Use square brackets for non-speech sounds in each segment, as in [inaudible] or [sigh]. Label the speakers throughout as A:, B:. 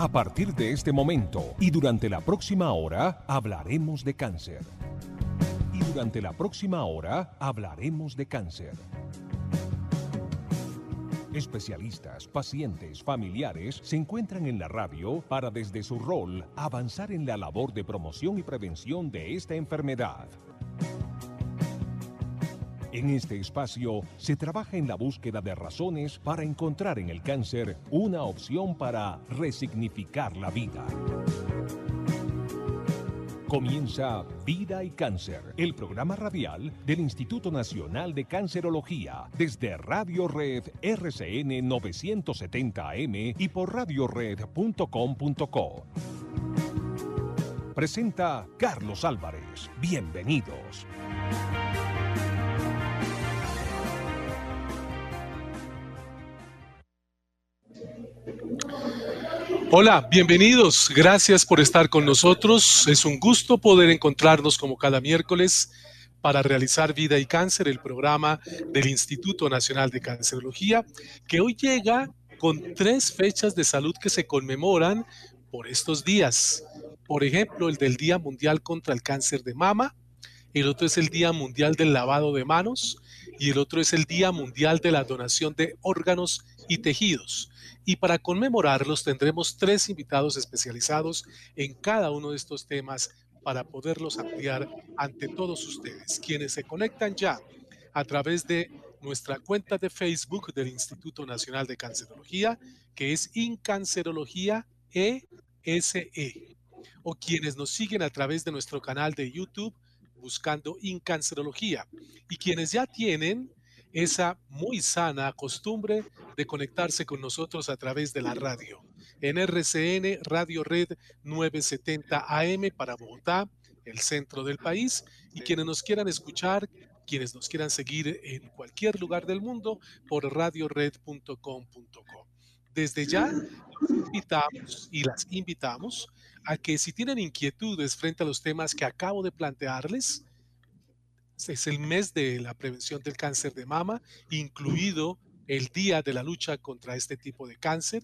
A: A partir de este momento y durante la próxima hora hablaremos de cáncer. Y durante la próxima hora hablaremos de cáncer. Especialistas, pacientes, familiares se encuentran en la radio para desde su rol avanzar en la labor de promoción y prevención de esta enfermedad. En este espacio se trabaja en la búsqueda de razones para encontrar en el cáncer una opción para resignificar la vida. Comienza Vida y Cáncer, el programa radial del Instituto Nacional de Cancerología, desde Radio Red RCN 970 AM y por radiored.com.co. Presenta Carlos Álvarez. Bienvenidos.
B: Hola, bienvenidos. Gracias por estar con nosotros. Es un gusto poder encontrarnos como cada miércoles para realizar Vida y Cáncer, el programa del Instituto Nacional de Cancerología, que hoy llega con tres fechas de salud que se conmemoran por estos días. Por ejemplo, el del Día Mundial contra el Cáncer de Mama, el otro es el Día Mundial del Lavado de Manos y el otro es el Día Mundial de la Donación de Órganos y Tejidos y para conmemorarlos tendremos tres invitados especializados en cada uno de estos temas para poderlos ampliar ante todos ustedes, quienes se conectan ya a través de nuestra cuenta de Facebook del Instituto Nacional de Cancerología, que es Incancerología ESE, e, o quienes nos siguen a través de nuestro canal de YouTube buscando Incancerología, y quienes ya tienen esa muy sana costumbre de conectarse con nosotros a través de la radio. En RCN Radio Red 970 AM para Bogotá, el centro del país, y quienes nos quieran escuchar, quienes nos quieran seguir en cualquier lugar del mundo por radiored.com.co. Desde ya invitamos y las invitamos a que si tienen inquietudes frente a los temas que acabo de plantearles, es el mes de la prevención del cáncer de mama, incluido el día de la lucha contra este tipo de cáncer.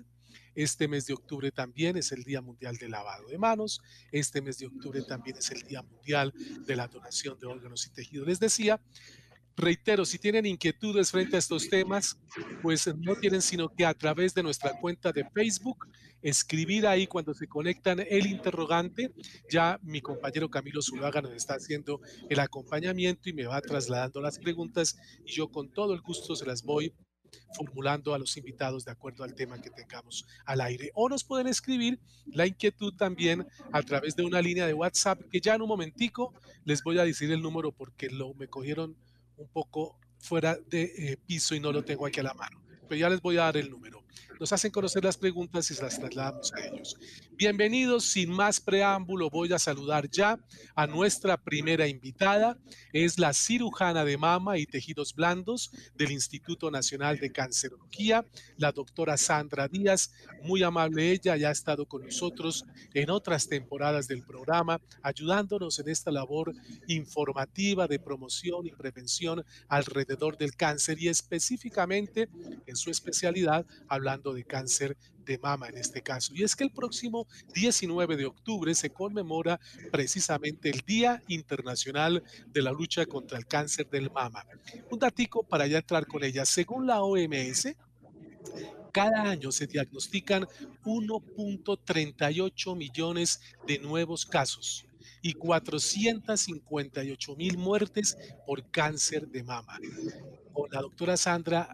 B: Este mes de octubre también es el Día Mundial del Lavado de Manos. Este mes de octubre también es el Día Mundial de la Donación de Órganos y Tejidos. Les decía, Reitero, si tienen inquietudes frente a estos temas, pues no tienen sino que a través de nuestra cuenta de Facebook escribir ahí cuando se conectan el interrogante. Ya mi compañero Camilo Zulaga nos está haciendo el acompañamiento y me va trasladando las preguntas y yo con todo el gusto se las voy formulando a los invitados de acuerdo al tema que tengamos al aire. O nos pueden escribir la inquietud también a través de una línea de WhatsApp que ya en un momentico les voy a decir el número porque lo me cogieron un poco fuera de eh, piso y no lo tengo aquí a la mano. Pero ya les voy a dar el número nos hacen conocer las preguntas y las trasladamos a ellos. Bienvenidos, sin más preámbulo, voy a saludar ya a nuestra primera invitada. Es la cirujana de mama y tejidos blandos del Instituto Nacional de Cancerología, la doctora Sandra Díaz. Muy amable ella, ya ha estado con nosotros en otras temporadas del programa, ayudándonos en esta labor informativa de promoción y prevención alrededor del cáncer y específicamente en su especialidad hablando de cáncer de mama en este caso. Y es que el próximo 19 de octubre se conmemora precisamente el Día Internacional de la Lucha contra el Cáncer del Mama. Un datico para ya entrar con ella. Según la OMS, cada año se diagnostican 1.38 millones de nuevos casos y 458 mil muertes por cáncer de mama. Con la doctora Sandra,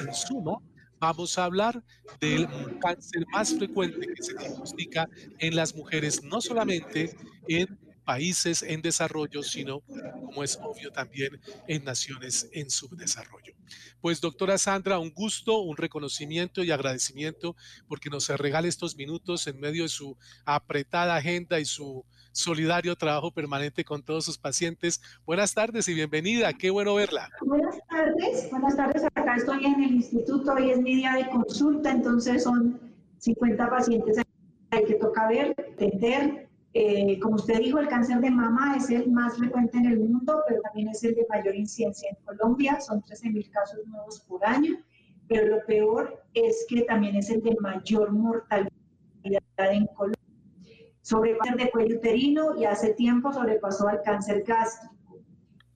B: en suma, vamos a hablar del cáncer más frecuente que se diagnostica en las mujeres, no solamente en países en desarrollo, sino, como es obvio, también en naciones en subdesarrollo. Pues doctora Sandra, un gusto, un reconocimiento y agradecimiento porque nos regala estos minutos en medio de su apretada agenda y su solidario trabajo permanente con todos sus pacientes. Buenas tardes y bienvenida, qué bueno verla.
C: Buenas tardes, buenas tardes. Acá estoy en el instituto, hoy es mi día de consulta, entonces son 50 pacientes hay que toca ver, atender. Eh, como usted dijo, el cáncer de mama es el más frecuente en el mundo, pero también es el de mayor incidencia en Colombia, son 13.000 casos nuevos por año, pero lo peor es que también es el de mayor mortalidad en Colombia. Sobre cáncer de cuello uterino y hace tiempo sobrepasó al cáncer gástrico.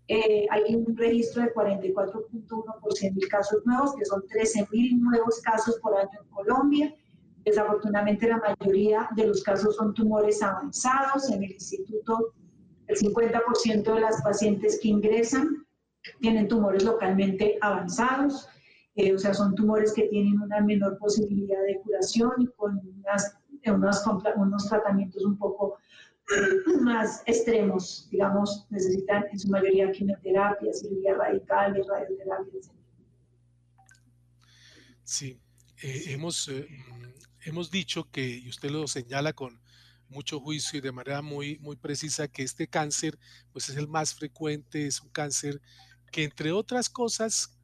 C: Eh, hay un registro de 44.1 por 100 mil casos nuevos, que son 13 mil nuevos casos por año en Colombia. Desafortunadamente la mayoría de los casos son tumores avanzados. En el instituto el 50% de las pacientes que ingresan tienen tumores localmente avanzados, eh, o sea, son tumores que tienen una menor posibilidad de curación y con unos, unos tratamientos un poco [clears throat] más extremos, digamos, necesitan en su mayoría quimioterapia, cirugía radical, radioterapia, etc.
B: Sí, eh, hemos, eh, hemos dicho que, y usted lo señala con mucho juicio y de manera muy, muy precisa, que este cáncer pues es el más frecuente, es un cáncer que entre otras cosas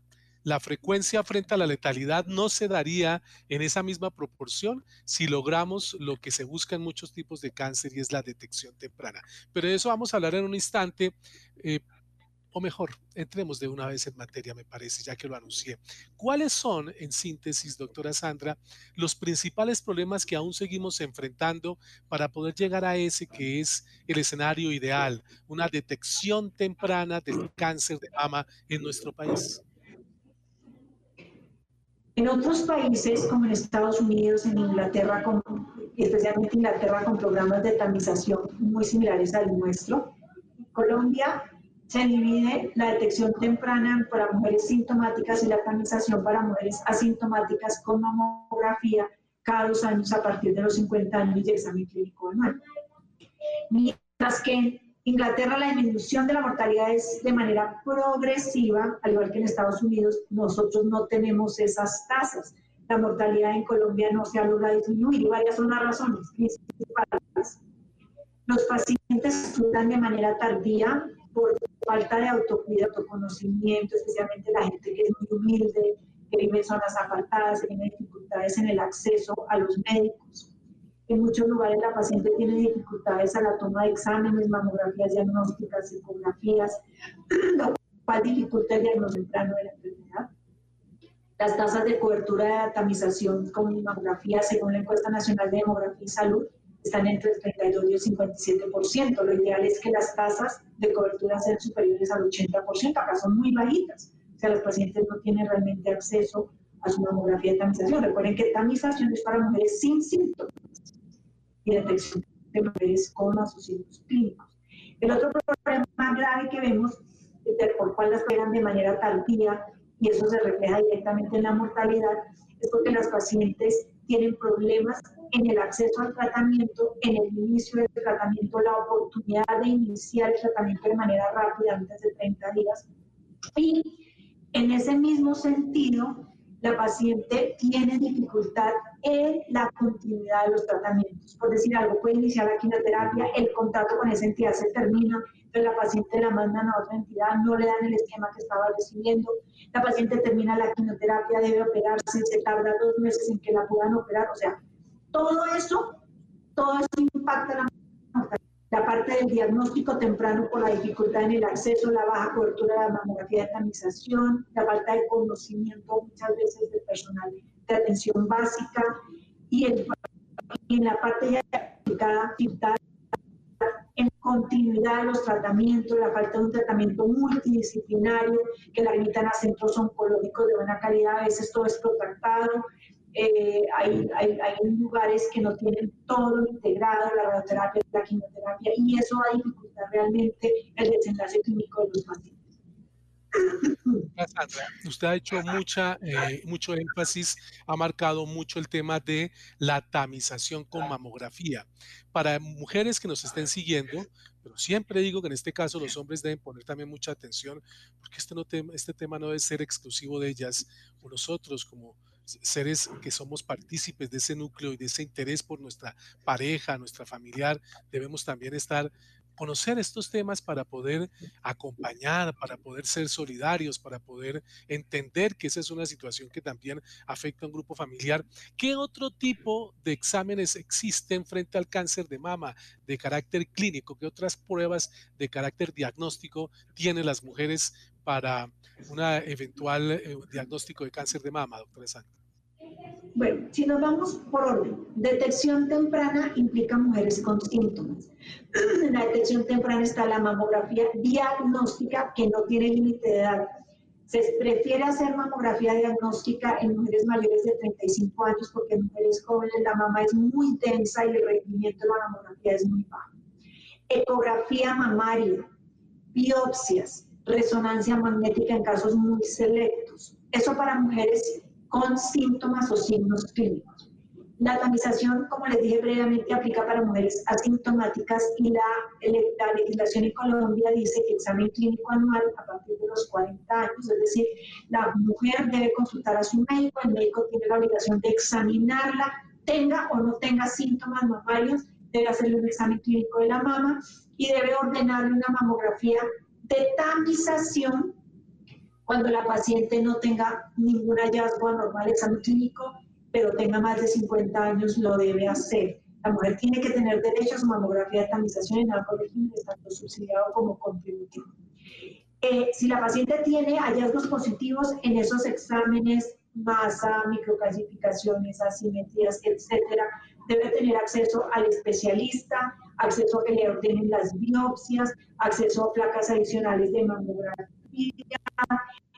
B: la frecuencia frente a la letalidad no se daría en esa misma proporción si logramos lo que se busca en muchos tipos de cáncer y es la detección temprana. Pero de eso vamos a hablar en un instante. Eh, o mejor, entremos de una vez en materia, me parece, ya que lo anuncié. ¿Cuáles son, en síntesis, doctora Sandra, los principales problemas que aún seguimos enfrentando para poder llegar a ese que es el escenario ideal, una detección temprana del cáncer de mama en nuestro país?
C: En otros países, como en Estados Unidos, en Inglaterra, especialmente Inglaterra, con programas de tamización muy similares al nuestro, Colombia se divide la detección temprana para mujeres sintomáticas y la tamización para mujeres asintomáticas con mamografía cada dos años a partir de los 50 años de examen clínico anual. Mientras que Inglaterra la disminución de la mortalidad es de manera progresiva, al igual que en Estados Unidos, nosotros no tenemos esas tasas. La mortalidad en Colombia no se ha logrado disminuir y varias son las razones principales. Los pacientes estudian de manera tardía por falta de autocuidado, autoconocimiento, especialmente la gente que es muy humilde, que vive en zonas apartadas, que tiene dificultades en el acceso a los médicos en muchos lugares la paciente tiene dificultades a la toma de exámenes, mamografías diagnósticas, ecografías, [clears throat] lo cual dificulta el diagnóstico temprano de la enfermedad. Las tasas de cobertura de atamización con mamografía, según la encuesta nacional de demografía y salud, están entre el 32 y el 57%. Lo ideal es que las tasas de cobertura sean superiores al 80%, acá son muy bajitas. O sea, los pacientes no tienen realmente acceso a su mamografía de tamización. Recuerden que tamización es para mujeres sin síntomas y detección de mujeres con asociados clínicos. El otro problema grave que vemos, por cual las pegan de manera tardía, y eso se refleja directamente en la mortalidad, es porque las pacientes tienen problemas en el acceso al tratamiento, en el inicio del tratamiento, la oportunidad de iniciar el tratamiento de manera rápida antes de 30 días. Y en ese mismo sentido, la paciente tiene dificultad en la continuidad de los tratamientos. Por decir algo, puede iniciar la quimioterapia, el contacto con esa entidad se termina, pero la paciente la mandan a otra entidad, no le dan el esquema que estaba recibiendo, la paciente termina la quimioterapia, debe operarse, se tarda dos meses en que la puedan operar, o sea, todo eso, todo eso impacta la la parte del diagnóstico temprano por la dificultad en el acceso, la baja cobertura de la mamografía de tamización, la falta de conocimiento muchas veces del personal de atención básica y, en la parte ya aplicada en continuidad de los tratamientos, la falta de un tratamiento multidisciplinario que la limitan a centros oncológicos de buena calidad, a veces todo es protratado, eh, hay, lugares que no tienen todo integrado, la radioterapia, la quimioterapia, y eso va a dificultar realmente el desenlace clínico de los pacientes.
B: Usted ha hecho mucha, eh, mucho énfasis, ha marcado mucho el tema de la tamización con mamografía. Para mujeres que nos estén siguiendo, pero siempre digo que en este caso los hombres deben poner también mucha atención, porque este, no este tema no debe ser exclusivo de ellas o nosotros como seres que somos partícipes de ese núcleo y de ese interés por nuestra pareja, nuestra familiar, debemos también estar conocer estos temas para poder acompañar, para poder ser solidarios, para poder entender que esa es una situación que también afecta a un grupo familiar. ¿Qué otro tipo de exámenes existen frente al cáncer de mama de carácter clínico? ¿Qué otras pruebas de carácter diagnóstico tienen las mujeres para un eventual eh, diagnóstico de cáncer de mama, doctora Sandra?
C: bueno, si nos vamos por orden, detección temprana implica mujeres con síntomas. En [clears throat] la detección temprana está la mamografía diagnóstica que no tiene límite de edad. Se prefiere hacer mamografía diagnóstica en mujeres mayores de 35 años porque en mujeres jóvenes la mama es muy densa y el rendimiento de la mamografía es muy bajo. Ecografía mamaria, biopsias, resonancia magnética en casos muy selectos. Eso para mujeres con síntomas o signos clínicos. La tamización, como les dije previamente, aplica para mujeres asintomáticas y la, la, legislación en Colombia dice que examen clínico anual a partir de los 40 años, es decir, la mujer debe consultar a su médico, el médico tiene la obligación de examinarla, tenga o no tenga síntomas mamarios, debe hacerle un examen clínico de la mama y debe ordenarle una mamografía de tamización cuando la paciente no tenga ningún hallazgo anormal examen clínico, pero tenga más de 50 años, lo debe hacer. La mujer tiene que tener derecho a su mamografía de tamización en algo régimen, tanto subsidiado como contributivo. Eh, si la paciente tiene hallazgos positivos en esos exámenes, masa, microclasificaciones, asimetrías, etcétera, debe tener acceso al especialista, acceso a que le ordenen las biopsias, acceso a placas adicionales de mamografía,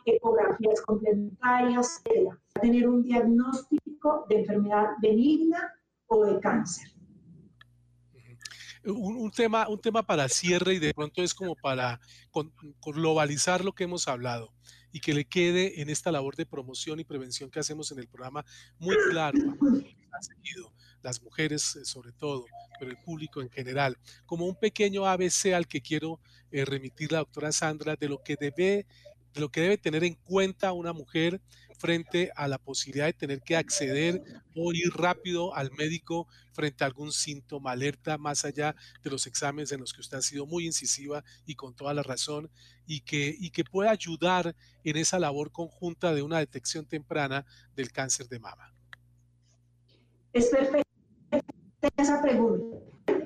C: ecografías complementarias, etc. Tener un diagnóstico de enfermedad benigna o de cáncer.
B: Un, tema, un tema para cierre y de pronto es como para globalizar lo que hemos hablado y que le quede en esta labor de promoción y prevención que hacemos en el programa muy claro seguido, las mujeres eh, sobre todo, pero el público en general, como un pequeño ABC al que quiero eh, remitir la doctora Sandra de lo que debe de lo que debe tener en cuenta una mujer frente a la posibilidad de tener que acceder o ir rápido al médico frente a algún síntoma, alerta más allá de los exámenes en los que usted ha sido muy incisiva y con toda la razón y que, y que pueda ayudar en esa labor conjunta de una detección temprana del cáncer de mama.
C: Es perfecta esa pregunta.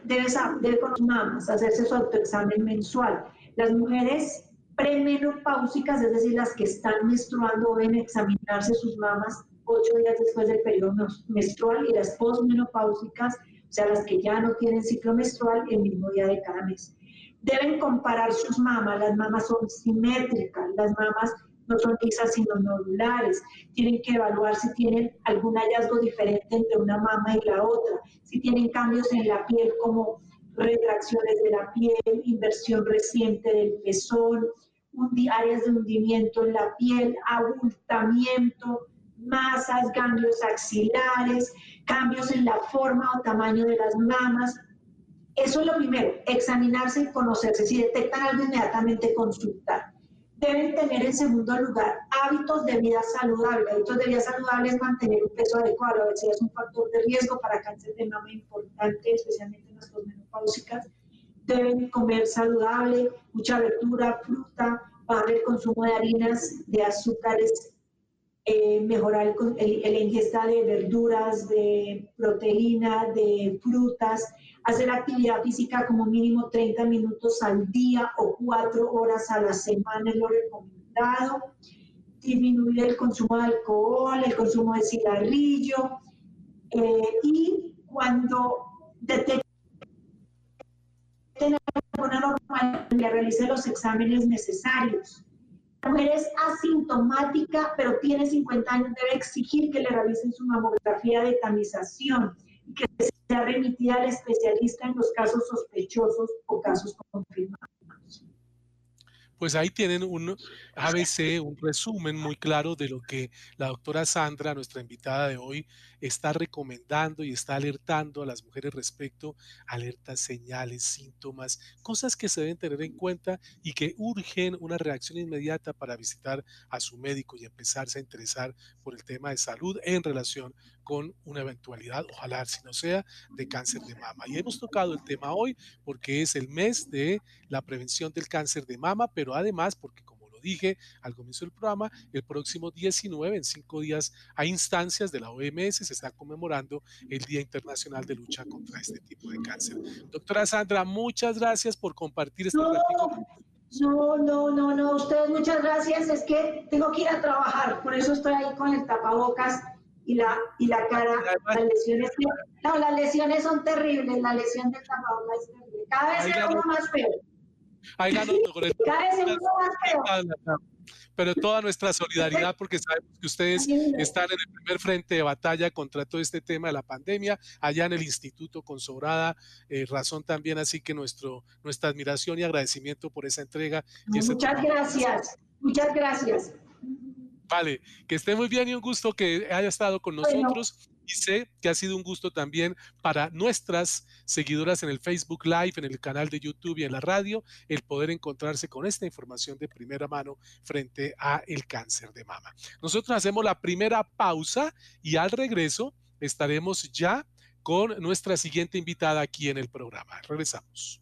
C: Debe, debe con sus mamas hacerse su autoexamen mensual. Las mujeres premenopáusicas, es decir, las que están menstruando, deben examinarse sus mamas ocho días después del periodo menstrual y las posmenopáusicas, o sea, las que ya no tienen ciclo menstrual, el mismo día de cada mes. Deben comparar sus mamas, las mamas son simétricas, las mamas no son lisas sino nodulares. Tienen que evaluar si tienen algún hallazgo diferente entre una mama y la otra, si tienen cambios en la piel como retracciones de la piel, inversión reciente del pezón, áreas de hundimiento en la piel, abultamiento, masas, ganglios axilares, cambios en la forma o tamaño de las mamas. Eso es lo primero, examinarse y conocerse. Si detectan algo, inmediatamente consultar. Deben tener en segundo lugar hábitos de vida saludable. Hábitos de vida saludable es mantener un peso adecuado. A veces es un factor de riesgo para cáncer de mama importante, especialmente en las posmenopáusicas deben comer saludable, mucha verdura, fruta, bajar el consumo de harinas, de azúcares, eh, mejorar el, el, ingesta de verduras, de proteína, de frutas, hacer actividad física como mínimo 30 minutos al día o 4 horas a la semana es lo recomendado, disminuir el consumo de alcohol, el consumo de cigarrillo eh, y cuando detecten alguna normal le realice los exámenes necesarios. La mujer es asintomática, pero tiene 50 años, debe exigir que le realicen su mamografía de tamización y que sea remitida al especialista en los casos sospechosos o casos confirmados.
B: Pues ahí tienen un ABC, un resumen muy claro de lo que la doctora Sandra, nuestra invitada de hoy, está recomendando y está alertando a las mujeres respecto a alertas, señales, síntomas, cosas que se deben tener en cuenta y que urgen una reacción inmediata para visitar a su médico y empezarse a interesar por el tema de salud en relación con una eventualidad, ojalá si no sea, de cáncer de mama. Y hemos tocado el tema hoy porque es el mes de la prevención del cáncer de mama, pero además porque dije al comienzo del programa, el próximo 19, en cinco días, a instancias de la OMS, se está conmemorando el Día Internacional de Lucha contra este tipo de cáncer. Doctora Sandra, muchas gracias por compartir este no,
C: No, no, no, no, ustedes muchas gracias. Es que tengo que ir a trabajar, por eso estoy ahí con el tapabocas y la, y la cara, las lesiones, no, las lesiones son terribles, la lesión del tapabocas es terrible. Cada vez se uno más feo. [laughs]
B: Pero toda nuestra solidaridad porque sabemos que ustedes están en el primer frente de batalla contra todo este tema de la pandemia, allá en el Instituto con sobrada eh, razón también, así que nuestro, nuestra admiración y agradecimiento por esa entrega.
C: muchas gracias, muchas gracias.
B: Vale, que esté muy bien y un gusto que haya estado con nosotros. Y sé que ha sido un gusto también para nuestras seguidoras en el Facebook Live, en el canal de YouTube y en la radio, el poder encontrarse con esta información de primera mano frente a el cáncer de mama. Nosotros hacemos la primera pausa y al regreso estaremos ya con nuestra siguiente invitada aquí en el programa. Regresamos.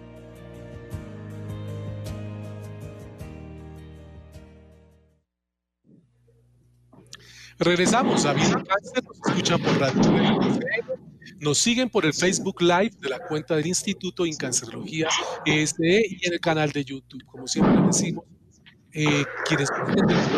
B: Regresamos a Vida Cáncer, nos escuchan por Radio nos siguen por el Facebook Live de la cuenta del Instituto en Cancerología ESE y en el canal de YouTube. Como siempre decimos, eh, quienes que les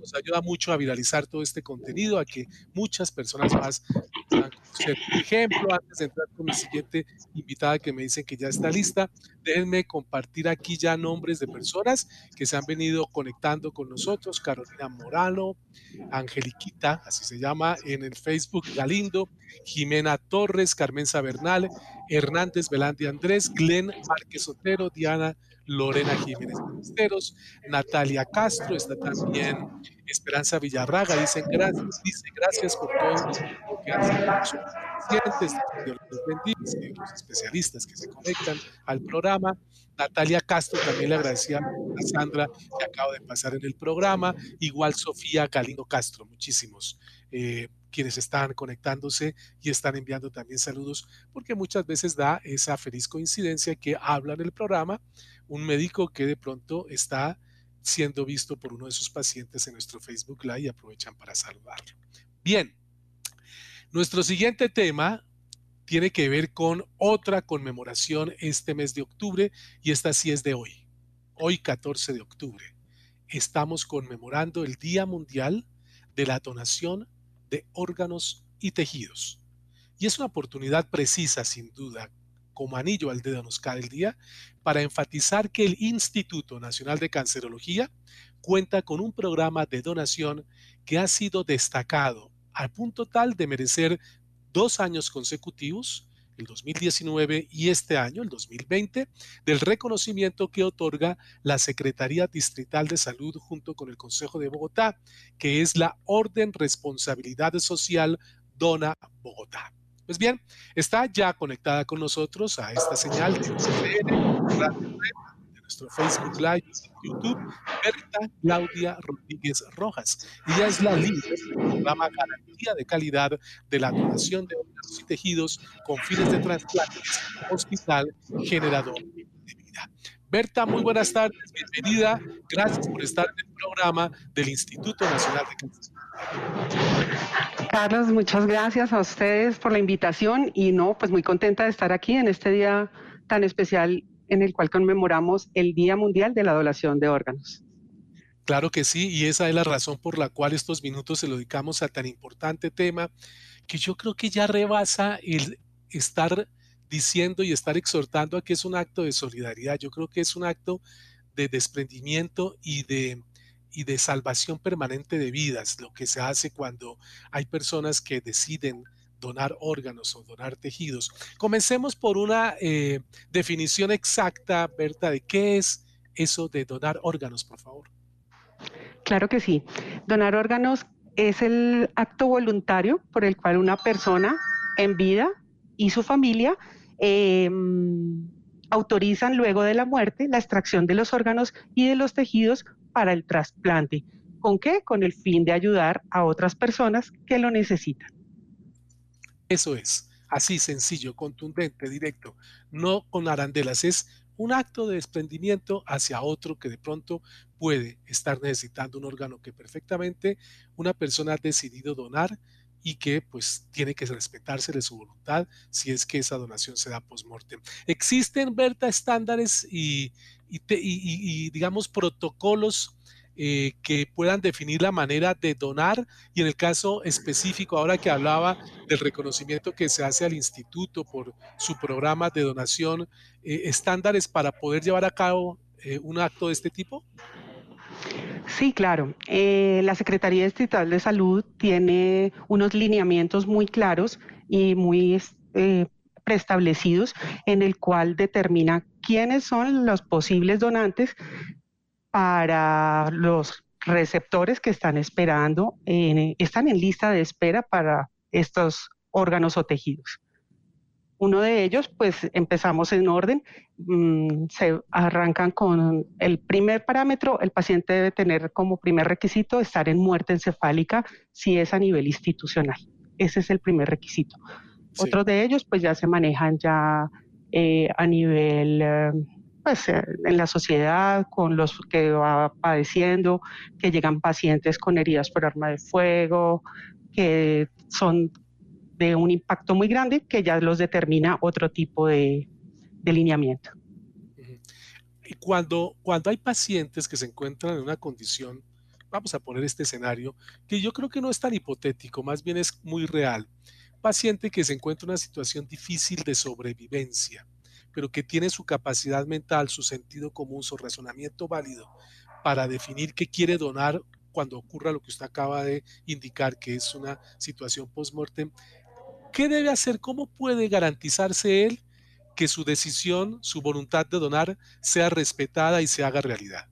B: nos ayuda mucho a viralizar todo este contenido, a que muchas personas más puedan. Por ejemplo, antes de entrar con mi siguiente invitada que me dicen que ya está lista, déjenme compartir aquí ya nombres de personas que se han venido conectando con nosotros. Carolina Morano, Angeliquita, así se llama, en el Facebook Galindo, Jimena Torres, Carmen Sabernal, Hernández Belandi Andrés, Glenn Márquez Otero, Diana Lorena Jiménez Ministeros, Natalia Castro, está también Esperanza Villarraga, dicen gracias, dice gracias por todo lo que hacen los pacientes, los los especialistas que se conectan al programa. Natalia Castro también le agradecía a Sandra que acaba de pasar en el programa, igual Sofía Galindo Castro, muchísimos. Eh, quienes están conectándose y están enviando también saludos, porque muchas veces da esa feliz coincidencia que habla en el programa un médico que de pronto está siendo visto por uno de sus pacientes en nuestro Facebook Live y aprovechan para saludarlo. Bien, nuestro siguiente tema tiene que ver con otra conmemoración este mes de octubre y esta sí es de hoy, hoy 14 de octubre. Estamos conmemorando el Día Mundial de la Donación de órganos y tejidos. Y es una oportunidad precisa, sin duda, como anillo al dedo nos cae el día, para enfatizar que el Instituto Nacional de Cancerología cuenta con un programa de donación que ha sido destacado al punto tal de merecer dos años consecutivos el 2019 y este año, el 2020, del reconocimiento que otorga la Secretaría Distrital de Salud junto con el Consejo de Bogotá, que es la Orden Responsabilidad Social Dona Bogotá. Pues bien, está ya conectada con nosotros a esta señal de nuestro Facebook Live YouTube, Berta Claudia Rodríguez Rojas. Ella es la líder del programa Garantía de Calidad de la Donación de Órganos y Tejidos con fines de trasplantes Hospital Generador de Vida. Berta, muy buenas tardes, bienvenida. Gracias por estar en el programa del Instituto Nacional de Cáncer.
D: Carlos, muchas gracias a ustedes por la invitación y no, pues muy contenta de estar aquí en este día tan especial en el cual conmemoramos el Día Mundial de la Donación de Órganos.
B: Claro que sí, y esa es la razón por la cual estos minutos se lo dedicamos a tan importante tema que yo creo que ya rebasa el estar diciendo y estar exhortando a que es un acto de solidaridad. Yo creo que es un acto de desprendimiento y de, y de salvación permanente de vidas, lo que se hace cuando hay personas que deciden donar órganos o donar tejidos. Comencemos por una eh, definición exacta, Berta, de qué es eso de donar órganos, por favor.
D: Claro que sí. Donar órganos es el acto voluntario por el cual una persona en vida y su familia em, autorizan luego de la muerte la extracción de los órganos y de los tejidos para el trasplante. ¿Con qué? Con el fin de ayudar a otras personas que lo necesitan.
B: Eso es, así sencillo, contundente, directo, no con arandelas, es un acto de desprendimiento hacia otro que de pronto puede estar necesitando un órgano que perfectamente una persona ha decidido donar y que pues tiene que respetarse de su voluntad si es que esa donación se da post-mortem. Existen, Berta, estándares y, y digamos protocolos eh, que puedan definir la manera de donar y en el caso específico, ahora que hablaba del reconocimiento que se hace al instituto por su programa de donación, eh, estándares para poder llevar a cabo eh, un acto de este tipo?
D: Sí, claro. la Secretaría Estatal de Salud tiene unos lineamientos muy claros y muy preestablecidos en el cual determina quiénes son los posibles donantes para los receptores que están esperando, están en lista de espera para estos órganos o tejidos. Uno de ellos, pues empezamos en orden, mm, se arrancan con el primer parámetro, el paciente debe tener como primer requisito estar en muerte encefálica si es a nivel institucional. Ese es el primer requisito. Otros de ellos, pues ya se manejan ya eh, a nivel... Eh, pues, en la sociedad, con los que va padeciendo, que llegan pacientes con heridas por arma de fuego, que son de un impacto muy grande, que ya los determina otro tipo de, de lineamiento.
B: Y cuando, cuando hay pacientes que se encuentran en una condición, vamos a poner este escenario, que yo creo que no es tan hipotético, más bien es muy real. Paciente que se encuentra en una situación difícil de sobrevivencia, pero que tiene su capacidad mental, su sentido común, su razonamiento válido para definir qué quiere donar cuando ocurra lo que usted acaba de indicar, que es una situación post-mortem, ¿qué debe hacer? ¿Cómo puede garantizarse él que su decisión, su voluntad de donar sea respetada y se haga realidad?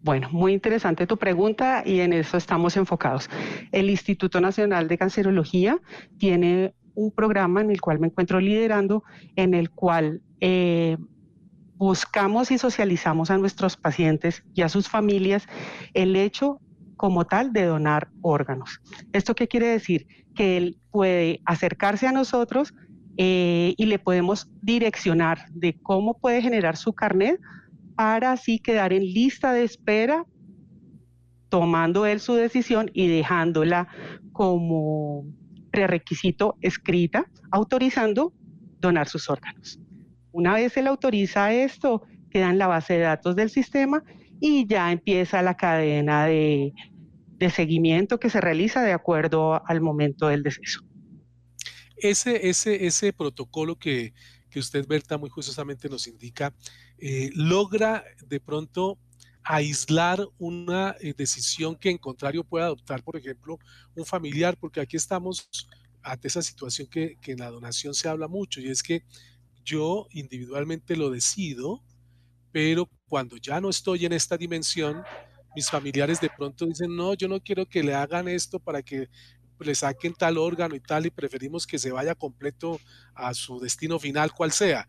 D: Bueno, muy interesante tu pregunta y en eso estamos enfocados. El Instituto Nacional de Cancerología tiene un programa en el cual me encuentro liderando, en el cual eh, buscamos y socializamos a nuestros pacientes y a sus familias el hecho como tal de donar órganos. ¿Esto qué quiere decir? Que él puede acercarse a nosotros eh, y le podemos direccionar de cómo puede generar su carnet para así quedar en lista de espera, tomando él su decisión y dejándola como prerequisito escrita autorizando donar sus órganos. Una vez él autoriza esto, queda en la base de datos del sistema y ya empieza la cadena de, seguimiento que se realiza de acuerdo al momento del deceso.
B: Ese, ese, ese protocolo que, usted, Berta, muy justamente nos indica, eh, logra de pronto aislar una eh, decisión que en contrario pueda adoptar, por ejemplo, un familiar, porque aquí estamos ante esa situación que, que en la donación se habla mucho, y es que yo individualmente lo decido, pero cuando ya no estoy en esta dimensión, mis familiares de pronto dicen, no, yo no quiero que le hagan esto para que le saquen tal órgano y tal, y preferimos que se vaya completo a su destino final, cual sea.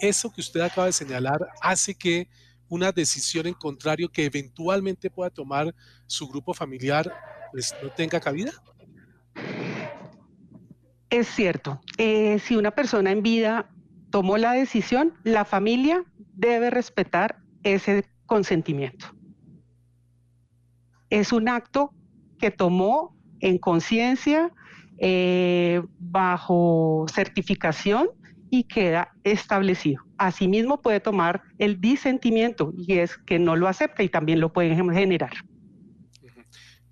B: Eso que usted acaba de señalar hace que una decisión en contrario que eventualmente pueda tomar su grupo familiar, pues no tenga cabida?
D: Es cierto. Eh, si una persona en vida tomó la decisión, la familia debe respetar ese consentimiento. Es un acto que tomó en conciencia, eh, bajo certificación y queda establecido. Asimismo puede tomar el disentimiento y es que no lo acepta y también lo puede generar.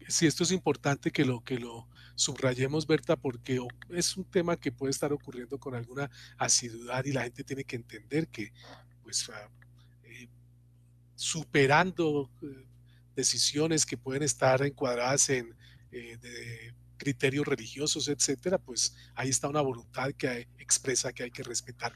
B: Sí, esto es importante que lo, que lo subrayemos, Berta, porque es un tema que puede estar ocurriendo con alguna asiduidad y la gente tiene que entender que, pues, ah, eh, superando eh, decisiones que pueden estar encuadradas en de criterios religiosos, etcétera, pues ahí está una voluntad que expresa que hay que respetar.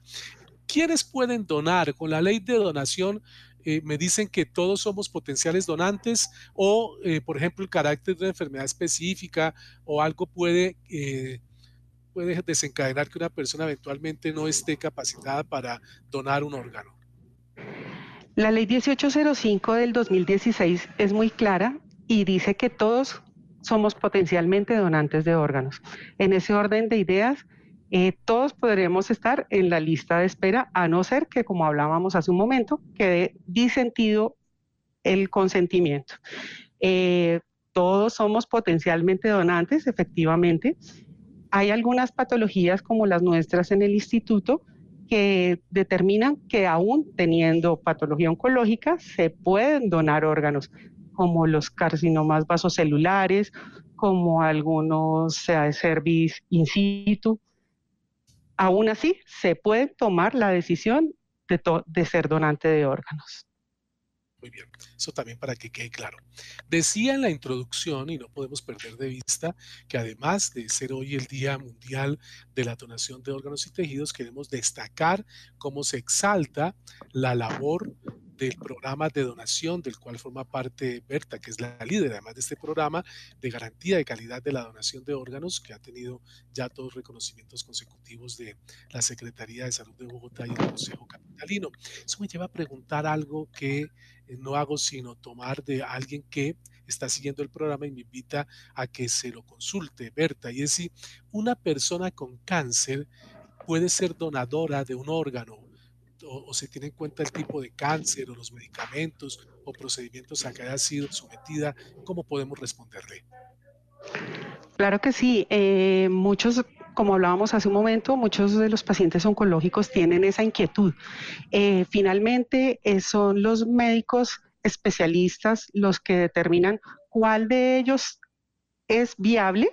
B: ¿Quiénes pueden donar? Con la ley de donación eh, me dicen que todos somos potenciales donantes o, eh, por ejemplo, el carácter de una enfermedad específica o algo puede, eh, puede desencadenar que una persona eventualmente no esté capacitada para donar un órgano.
D: La ley 1805 del 2016 es muy clara y dice que todos somos potencialmente donantes de órganos. En ese orden de ideas, eh, todos podremos estar en la lista de espera, a no ser que, como hablábamos hace un momento, quede disentido el consentimiento. Eh, todos somos potencialmente donantes, efectivamente. Hay algunas patologías como las nuestras en el instituto que determinan que aún teniendo patología oncológica se pueden donar órganos, como los carcinomas vasocelulares, como algunos cervix in situ, aún así se puede tomar la decisión de, ser donante de órganos.
B: Muy bien, eso también para que quede claro. Decía en la introducción, y no podemos perder de vista, que además de ser hoy el Día Mundial de la Donación de Órganos y Tejidos, queremos destacar cómo se exalta la labor del programa de donación del cual forma parte Berta, que es la líder además de este programa de garantía de calidad de la donación de órganos, que ha tenido ya todos reconocimientos consecutivos de la Secretaría de Salud de Bogotá y el Consejo Capitalino. Eso me lleva a preguntar algo que eh, no hago sino tomar de alguien que está siguiendo el programa y me invita a que se lo consulte, Berta, y es si una persona con cáncer puede ser donadora de un órgano o, se tiene en cuenta el tipo de cáncer o los medicamentos o procedimientos a que haya sido sometida, ¿cómo podemos responderle?
D: Claro que sí. Eh, muchos, como hablábamos hace un momento, muchos de los pacientes oncológicos tienen esa inquietud. Eh, finalmente, eh, son los médicos especialistas los que determinan cuál de ellos es viable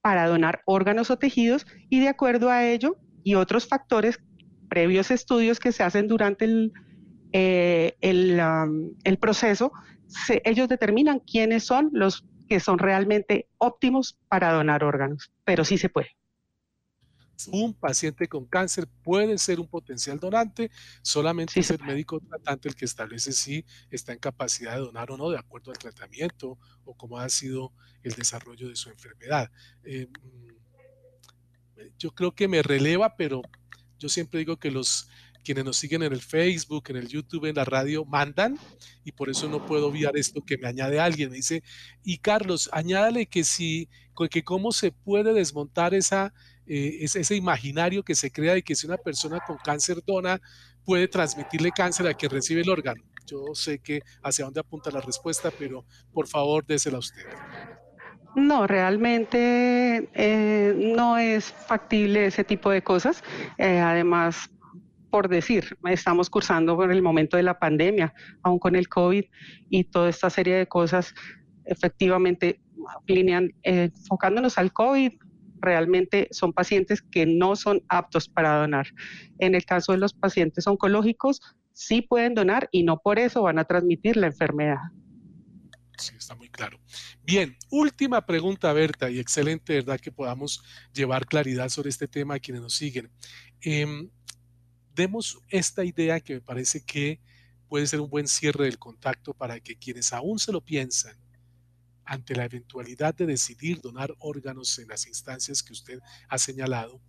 D: para donar órganos o tejidos y de acuerdo a ello y otros factores previos estudios que se hacen durante el, eh, el, proceso, ellos determinan quiénes son los que son realmente óptimos para donar órganos, pero sí se puede.
B: Un paciente con cáncer puede ser un potencial donante, solamente es el médico tratante el que establece si está en capacidad de donar o no, de acuerdo al tratamiento o cómo ha sido el desarrollo de su enfermedad. Eh, mm, yo creo que me releva, pero yo siempre digo que los quienes nos siguen en el Facebook, en el YouTube, en la radio, mandan y por eso no puedo obviar esto que me añade alguien. Me dice, y Carlos, añádale que si, que cómo se puede desmontar esa, eh, ese, imaginario que se crea de que si una persona con cáncer dona, puede transmitirle cáncer a quien recibe el órgano. Yo sé que hacia dónde apunta la respuesta, pero por favor, désela a usted.
D: No, realmente eh, no es factible ese tipo de cosas. Eh, además, por decir, estamos cursando por el momento de la pandemia, aún con el COVID y toda esta serie de cosas, efectivamente, eh, enfocándonos al COVID, realmente son pacientes que no son aptos para donar. En el caso de los pacientes oncológicos, sí pueden donar y no por eso van a transmitir la enfermedad.
B: Sí, está muy claro. Bien, última pregunta, Berta, y excelente, ¿verdad? Que podamos llevar claridad sobre este tema a quienes nos siguen. Em, demos esta idea que me parece que puede ser un buen cierre del contacto para que quienes aún se lo piensan, ante la eventualidad de decidir donar órganos en las instancias que usted ha señalado,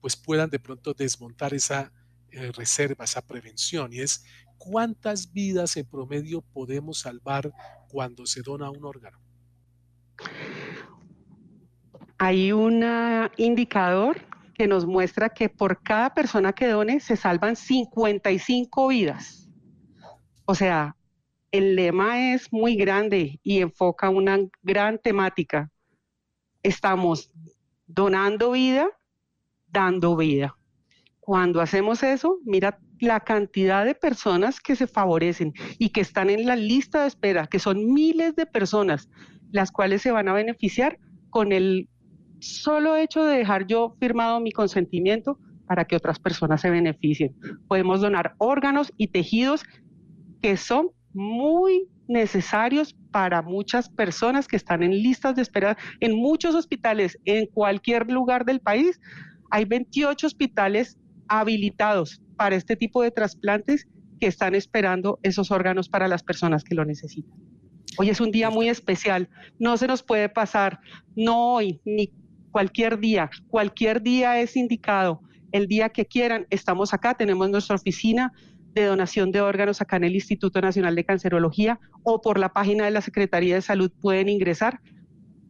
B: pues puedan de pronto desmontar esa eh, reserva, esa prevención, y es cuántas vidas en promedio podemos salvar cuando se dona un órgano?
D: Hay un indicador que nos muestra que por cada persona que done se salvan 55 vidas. O sea, el lema es muy grande y enfoca una gran temática. Estamos donando vida, dando vida. Cuando hacemos eso, mira la cantidad de personas que se favorecen y que están en la lista de espera, que son miles de personas, las cuales se van a beneficiar con el solo hecho de dejar yo firmado mi consentimiento para que otras personas se beneficien. Podemos donar órganos y tejidos que son muy necesarios para muchas personas que están en listas de espera en muchos hospitales, en cualquier lugar del país. Hay 28 hospitales habilitados para este tipo de trasplantes que están esperando esos órganos para las personas que lo necesitan. Hoy es un día muy especial, no se nos puede pasar, no hoy, ni cualquier día, cualquier día es indicado, el día que quieran, estamos acá, tenemos nuestra oficina de donación de órganos acá en el Instituto Nacional de Cancerología o por la página de la Secretaría de Salud pueden ingresar,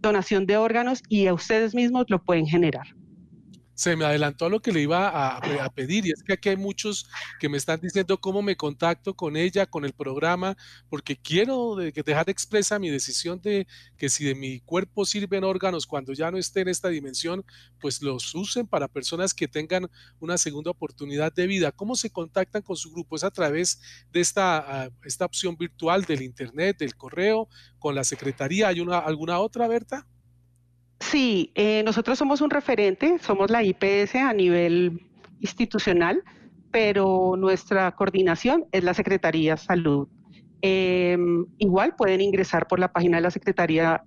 D: donación de órganos y a ustedes mismos lo pueden generar
B: se me adelantó a lo que le iba a, pedir y es que aquí hay muchos que me están diciendo cómo me contacto con ella, con el programa, porque quiero dejar expresa mi decisión de que si de mi cuerpo sirven órganos cuando ya no esté en esta dimensión, pues los usen para personas que tengan una segunda oportunidad de vida. ¿Cómo se contactan con su grupo? ¿Es a través de esta, esta opción virtual del Internet, del correo, con la Secretaría? ¿Hay una, alguna otra, Berta?
D: Sí, eh, nosotros somos un referente, somos la IPS a nivel institucional, pero nuestra coordinación es la Secretaría de Salud. Em, igual pueden ingresar por la página de la Secretaría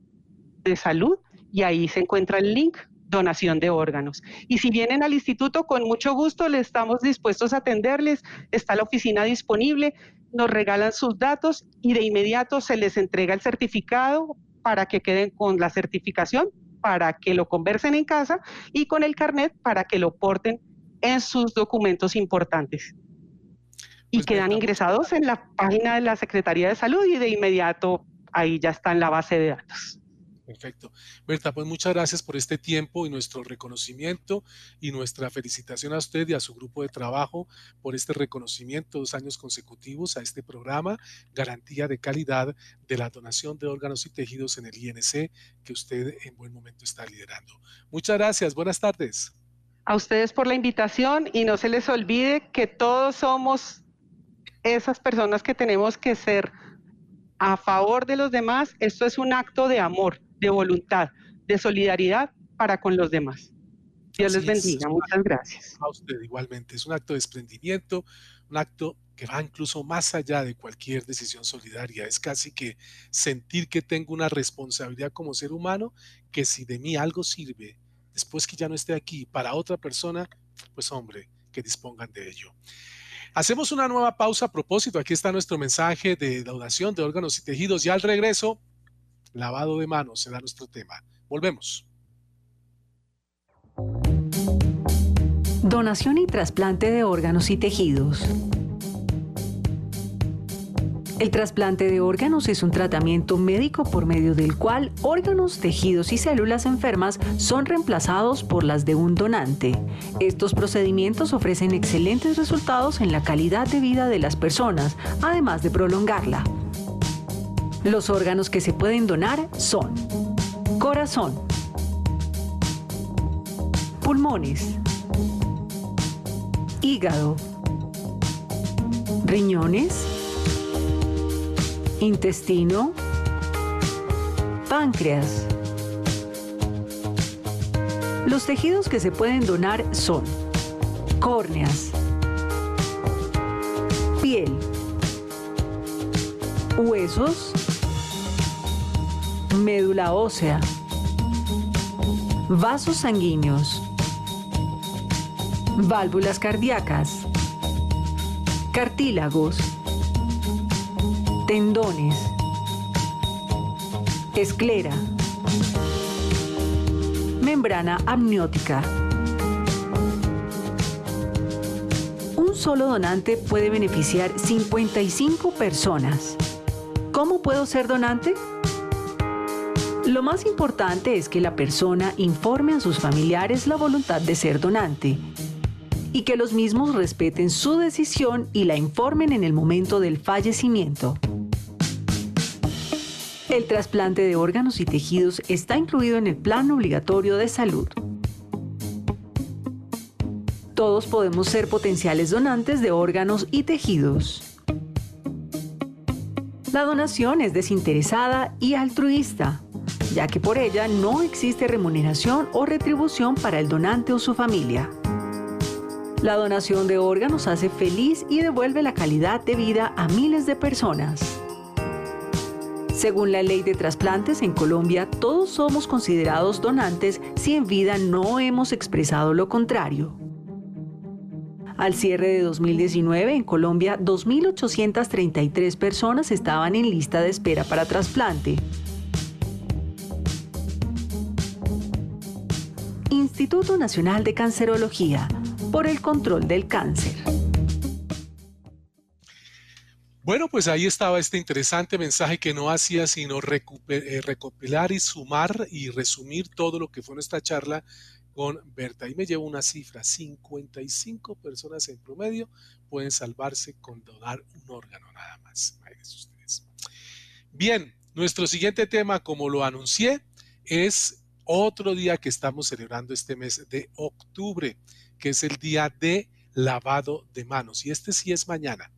D: de Salud y ahí se encuentra el link donación de órganos. Y si vienen al instituto, con mucho gusto les estamos dispuestos a atenderles. Está la oficina disponible, nos regalan sus datos y de inmediato se les entrega el certificado para que queden con la certificación para que lo conversen en casa y con el carnet para que lo porten en sus documentos importantes. Y pues quedan ingresados en la página de la Secretaría de Salud y de inmediato ahí ya está en la base de datos.
B: Perfecto. Berta, pues muchas gracias por este tiempo y nuestro reconocimiento y nuestra felicitación a usted y a su grupo de trabajo por este reconocimiento dos años consecutivos a este programa, garantía de calidad de la donación de órganos y tejidos en el INC que usted en buen momento está liderando. Muchas gracias, buenas tardes.
D: A ustedes por la invitación y no se les olvide que todos somos esas personas que tenemos que ser a favor de los demás. Esto es un acto de amor de voluntad, de solidaridad para con los demás. Dios les bendiga. Muchas gracias.
B: A usted igualmente. Es un acto de desprendimiento, un acto que va incluso más allá de cualquier decisión solidaria. Es casi que sentir que tengo una responsabilidad como ser humano, que si de mí algo sirve, después que ya no esté aquí, para otra persona, pues hombre, que dispongan de ello. Hacemos una nueva pausa a propósito. Aquí está nuestro mensaje de donación de órganos y tejidos. Ya al regreso, lavado de manos será nuestro tema. Volvemos.
E: Donación y trasplante de órganos y tejidos. El trasplante de órganos es un tratamiento médico por medio del cual órganos, tejidos y células enfermas son reemplazados por las de un donante. Estos procedimientos ofrecen excelentes resultados en la calidad de vida de las personas, además de prolongarla. Los órganos que se pueden donar son corazón, pulmones, hígado, riñones, intestino, páncreas. Los tejidos que se pueden donar son córneas, piel, huesos, médula ósea, vasos sanguíneos, válvulas cardíacas, cartílagos, tendones, esclera, membrana amniótica. Un solo donante puede beneficiar 55 personas. ¿Cómo puedo ser donante? Lo más importante es que la persona informe a sus familiares la voluntad de ser donante y que los mismos respeten su decisión y la informen en el momento del fallecimiento. El trasplante de órganos y tejidos está incluido en el plan obligatorio de salud. Todos podemos ser potenciales donantes de órganos y tejidos. La donación es desinteresada y altruista ya que por ella no existe remuneración o retribución para el donante o su familia. La donación de órganos hace feliz y devuelve la calidad de vida a miles de personas. Según la ley de trasplantes en Colombia, todos somos considerados donantes si en vida no hemos expresado lo contrario. Al cierre de 2019, en Colombia, 2.833 personas estaban en lista de espera para trasplante. Instituto Nacional de Cancerología, por el control del cáncer.
B: Bueno, pues ahí estaba este interesante mensaje que no hacía sino eh, recopilar y sumar y resumir todo lo que fue nuestra charla con Berta. Ahí me llevo una cifra, 55 personas en promedio pueden salvarse con donar un órgano nada más. ustedes. Bien, nuestro siguiente tema, como lo anuncié, es otro día que estamos celebrando este mes de octubre, que es el día de lavado de manos. Y este sí es mañana.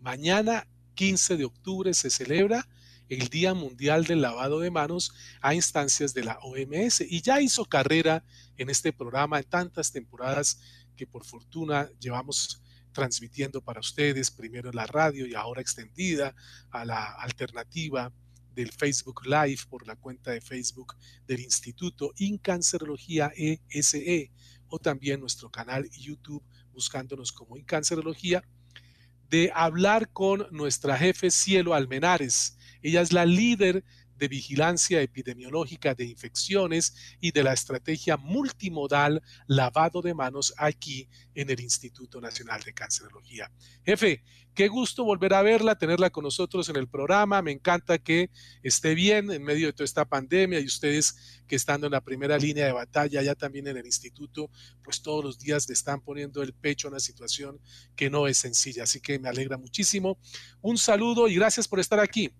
B: Mañana, 15 de octubre, se celebra el Día Mundial del Lavado de Manos a instancias de la OMS y ya hizo carrera en este programa en tantas temporadas que por fortuna llevamos transmitiendo para ustedes, primero en la radio y ahora extendida a la alternativa del Facebook Live por la cuenta de Facebook del Instituto Incancerología ESE o también nuestro canal YouTube buscándonos como Incancerología, de hablar con nuestra jefe Cielo Almenares, ella es la líder de vigilancia epidemiológica de infecciones y de la estrategia multimodal lavado de manos aquí en el Instituto Nacional de Cancerología. Jefe, qué gusto volver a verla, tenerla con nosotros en el programa. Me encanta que esté bien en medio de toda esta pandemia y ustedes que estando en la primera línea de batalla, ya también en el instituto, pues todos los días le están poniendo el pecho a una situación que no es sencilla. Así que me alegra muchísimo. Un saludo y gracias por estar aquí.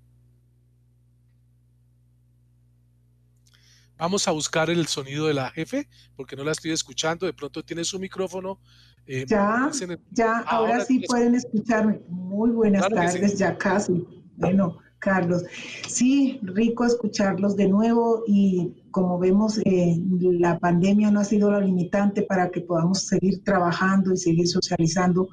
B: Vamos a buscar el sonido de la jefe, porque no la estoy escuchando. De pronto tiene su micrófono.
F: Eh, ya, ya, ahora, sí pueden escucharme. Muy buenas tardes, ya casi. Bueno, Carlos. Sí, rico escucharlos de nuevo y como vemos, eh, la pandemia no ha sido la limitante para que podamos seguir trabajando y seguir socializando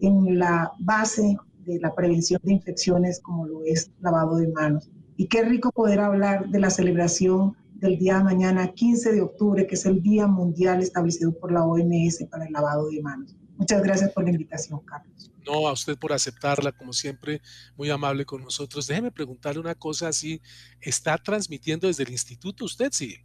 F: en la base de la prevención de infecciones como lo es lavado de manos. Y qué rico poder hablar de la celebración del día de mañana, 15 de octubre, que es el Día Mundial establecido por la OMS para el lavado de manos. Muchas gracias por la invitación, Carlos.
B: No, a usted por aceptarla, como siempre, muy amable con nosotros. Déjeme preguntarle una cosa así. ¿Está transmitiendo desde el instituto usted, sí?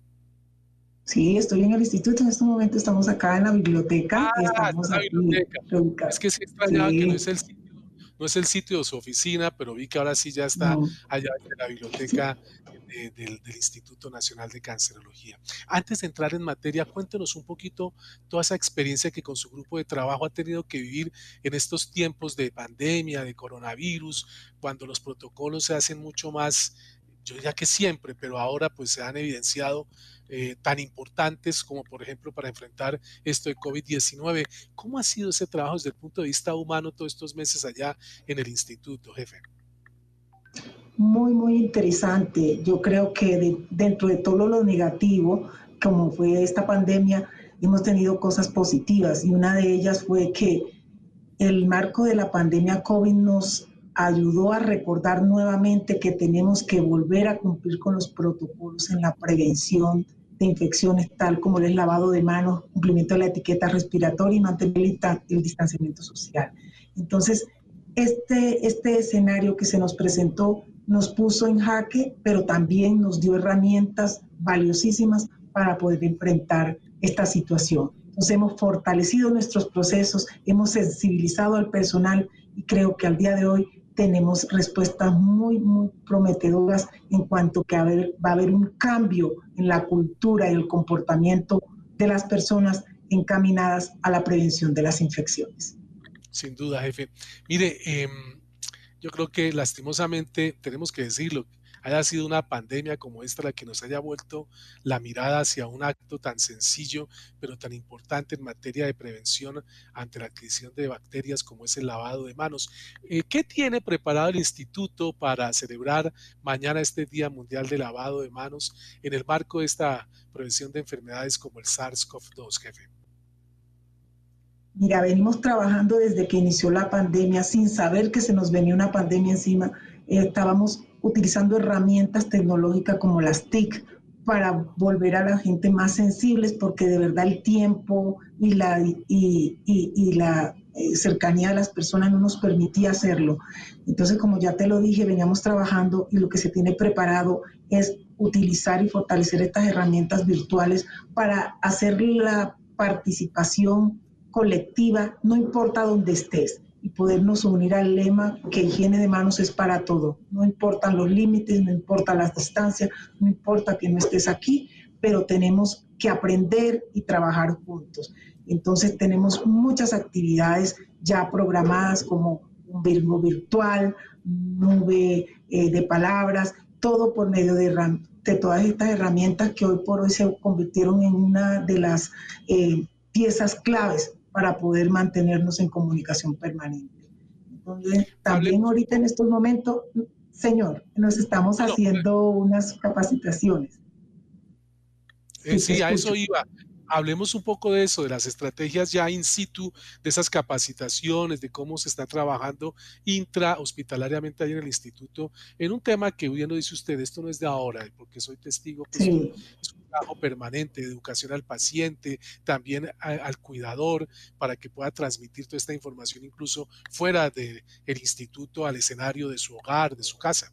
F: Sí, estoy en el instituto. En este momento estamos acá en la biblioteca.
B: Ah, estamos en la biblioteca. Es que se extrañaba que no es el no es el sitio de su oficina, pero vi que ahora sí ya está allá en la biblioteca del, Instituto Nacional de Cancerología. Antes de entrar en materia, cuéntenos un poquito toda esa experiencia que con su grupo de trabajo ha tenido que vivir en estos tiempos de pandemia, de coronavirus, cuando los protocolos se hacen mucho más, yo diría que siempre, pero ahora pues se han evidenciado eh, tan importantes como por ejemplo para enfrentar esto de COVID-19. ¿Cómo ha sido ese trabajo desde el punto de vista humano todos estos meses allá en el instituto, jefe?
F: muy, muy interesante. Yo creo que dentro de todo lo negativo, como fue esta pandemia, hemos tenido cosas positivas y una de ellas fue que el marco de la pandemia COVID nos ayudó a recordar nuevamente que tenemos que volver a cumplir con los protocolos en la prevención de infecciones, tal como el lavado de manos, cumplimiento de la etiqueta respiratoria y mantener el distanciamiento social. Entonces, este, este escenario que se nos presentó nos puso en jaque, pero también nos dio herramientas valiosísimas para poder enfrentar esta situación. Entonces hemos fortalecido nuestros procesos, hemos sensibilizado al personal y creo que al día de hoy tenemos respuestas muy, muy prometedoras en cuanto que va a haber un cambio en la cultura y el comportamiento de las personas encaminadas a la prevención de las infecciones.
B: Sin duda, jefe. Mire, eh, yo creo que lastimosamente tenemos que decirlo, haya sido una pandemia como esta la que nos haya vuelto la mirada hacia un acto tan sencillo, pero tan importante en materia de prevención ante la adquisición de bacterias como es el lavado de manos. Eh, ¿Qué tiene preparado el instituto para celebrar mañana este Día Mundial de Lavado de Manos en el marco de esta prevención de enfermedades como el SARS-CoV-2, jefe?
F: Mira, venimos trabajando desde que inició la pandemia sin saber que se nos venía una pandemia encima. Eh, estábamos utilizando herramientas tecnológicas como las TIC para volver a la gente más sensibles porque de verdad el tiempo y la, y, la eh, cercanía de las personas no nos permitía hacerlo. Entonces, como ya te lo dije, veníamos trabajando y lo que se tiene preparado es utilizar y fortalecer estas herramientas virtuales para hacer la participación colectiva, no importa dónde estés, y podernos unir al lema que higiene de manos es para todo. No importan los límites, no importa las distancias, no importa que no estés aquí, pero tenemos que aprender y trabajar juntos. Entonces tenemos muchas actividades ya programadas como un virgo virtual, nube eh, de palabras, todo por medio de, de, todas estas herramientas que hoy por hoy se convirtieron en una de las eh, piezas claves para poder mantenernos en comunicación permanente. Entonces, también ahorita en estos momentos, señor, nos estamos haciendo unas capacitaciones.
B: Eh, sí, a eso iba hablemos un poco de eso, de las estrategias ya in situ, de esas capacitaciones, de cómo se está trabajando intrahospitalariamente ahí en el instituto, en un tema que bien lo dice usted, esto no es de ahora, porque soy testigo que es, un, trabajo permanente de educación al paciente, también al cuidador, para que pueda transmitir toda esta información incluso fuera del instituto, al escenario de su hogar, de su casa.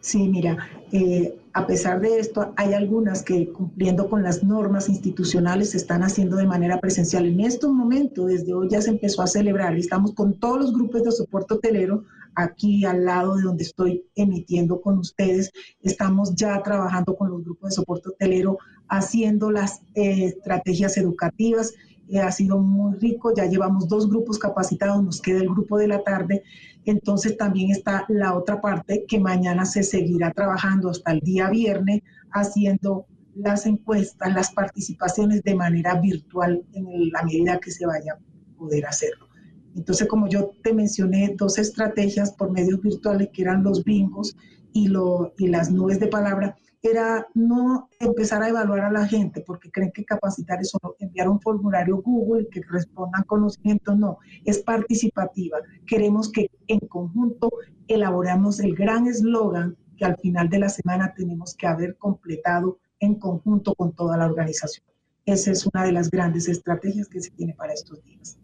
F: Sí, mira, eh, a pesar de esto, hay algunas que cumpliendo con las normas institucionales se están haciendo de manera presencial. En estos momentos, desde hoy ya se empezó a celebrar y estamos con todos los grupos de soporte hotelero aquí al lado de donde estoy emitiendo con ustedes. Estamos ya trabajando con los grupos de soporte hotelero, haciendo las eh, estrategias educativas. Eh, ha sido muy rico, ya llevamos dos grupos capacitados, nos queda el grupo de la tarde entonces también está la otra parte que mañana se seguirá trabajando hasta el día viernes haciendo las encuestas, las participaciones de manera virtual en la medida que se vaya a poder hacerlo. Entonces, como yo te mencioné, dos estrategias por medios virtuales que eran los bingos y, lo, y las nubes de palabra, era no empezar a evaluar a la gente porque creen que capacitar es solo enviar un formulario Google que respondan conocimientos, no, es participativa. Queremos que en conjunto elaboramos el gran eslogan que al final de la semana tenemos que haber completado en conjunto con toda la organización. Esa es una de las grandes estrategias que se tiene para estos días.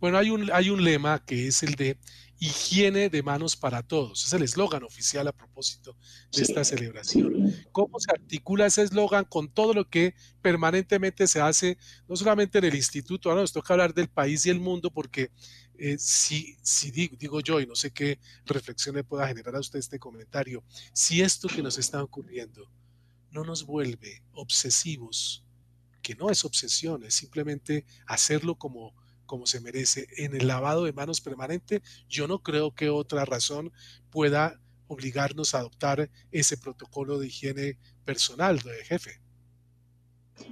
B: Bueno, hay un, hay un lema que es el de higiene de manos para todos. Es el eslogan oficial a propósito de esta celebración. ¿Cómo se articula ese eslogan con todo lo que permanentemente se hace, no solamente en el instituto, ahora nos toca hablar del país y el mundo, porque eh, si, si digo, digo, yo, y no sé qué reflexión le pueda generar a usted este comentario, si esto que nos está ocurriendo no nos vuelve obsesivos, que no es obsesión, es simplemente hacerlo como como se merece en el lavado de manos permanente, yo no creo que otra razón pueda obligarnos a adoptar ese protocolo de higiene personal de jefe.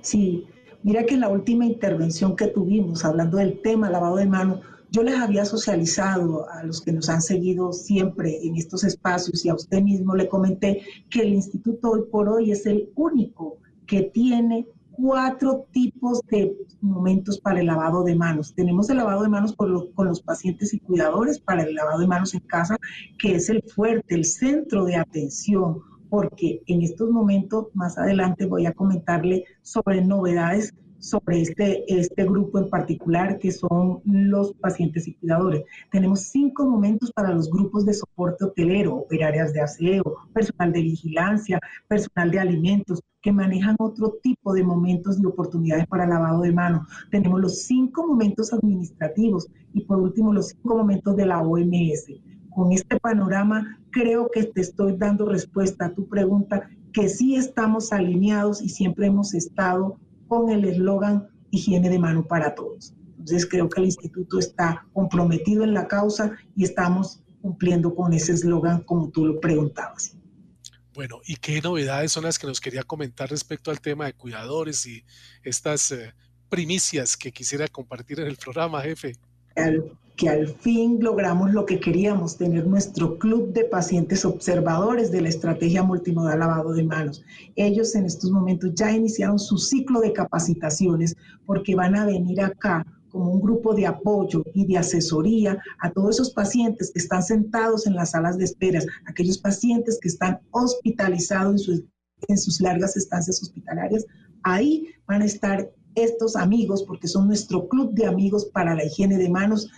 F: Sí, mira que en la última intervención que tuvimos hablando del tema lavado de manos, yo les había socializado a los que nos han seguido siempre en estos espacios y a usted mismo le comenté que el instituto hoy por hoy es el único que tiene cuatro tipos de momentos para el lavado de manos. Tenemos el lavado de manos con los pacientes y cuidadores, para el lavado de manos en casa, que es el fuerte, el centro de atención, porque en estos momentos, más adelante, voy a comentarle sobre novedades sobre este, este grupo en particular, que son los pacientes y cuidadores. Tenemos cinco momentos para los grupos de soporte hotelero, operarias de aseo, personal de vigilancia, personal de alimentos, que manejan otro tipo de momentos y oportunidades para lavado de manos. Tenemos los cinco momentos administrativos y por último los cinco momentos de la OMS. Con este panorama creo que te estoy dando respuesta a tu pregunta, que sí estamos alineados y siempre hemos estado con el eslogan higiene de mano para todos. Entonces creo que el instituto está comprometido en la causa y estamos cumpliendo con ese eslogan como tú lo preguntabas.
B: Bueno, ¿y qué novedades son las que nos quería comentar respecto al tema de cuidadores y estas eh, primicias que quisiera compartir en el programa, jefe?
F: Que al fin logramos lo que queríamos, tener nuestro club de pacientes observadores de la estrategia multimodal lavado de manos. Ellos en estos momentos ya iniciaron su ciclo de capacitaciones porque van a venir acá como un grupo de apoyo y de asesoría a todos esos pacientes que están sentados en las salas de esperas, aquellos pacientes que están hospitalizados en sus, en sus largas estancias hospitalarias. Ahí van a estar estos amigos, porque son nuestro club de amigos para la higiene de manos,